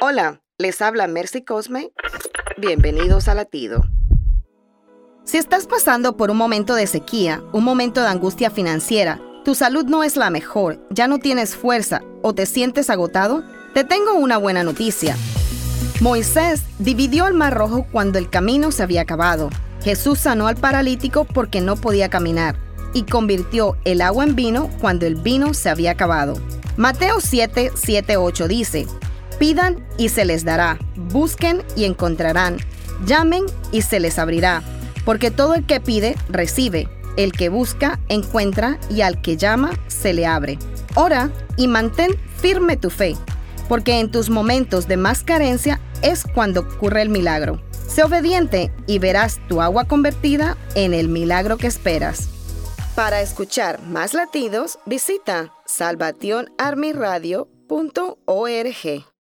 Hola, les habla Mercy Cosme. Bienvenidos a Latido. Si estás pasando por un momento de sequía, un momento de angustia financiera, tu salud no es la mejor, ya no tienes fuerza o te sientes agotado, te tengo una buena noticia. Moisés dividió el mar rojo cuando el camino se había acabado. Jesús sanó al paralítico porque no podía caminar y convirtió el agua en vino cuando el vino se había acabado. Mateo 7, 7, 8 dice, Pidan y se les dará, busquen y encontrarán, llamen y se les abrirá, porque todo el que pide, recibe, el que busca, encuentra y al que llama, se le abre. Ora y mantén firme tu fe, porque en tus momentos de más carencia es cuando ocurre el milagro. Sé obediente y verás tu agua convertida en el milagro que esperas. Para escuchar más latidos, visita salvationarmyradio.org.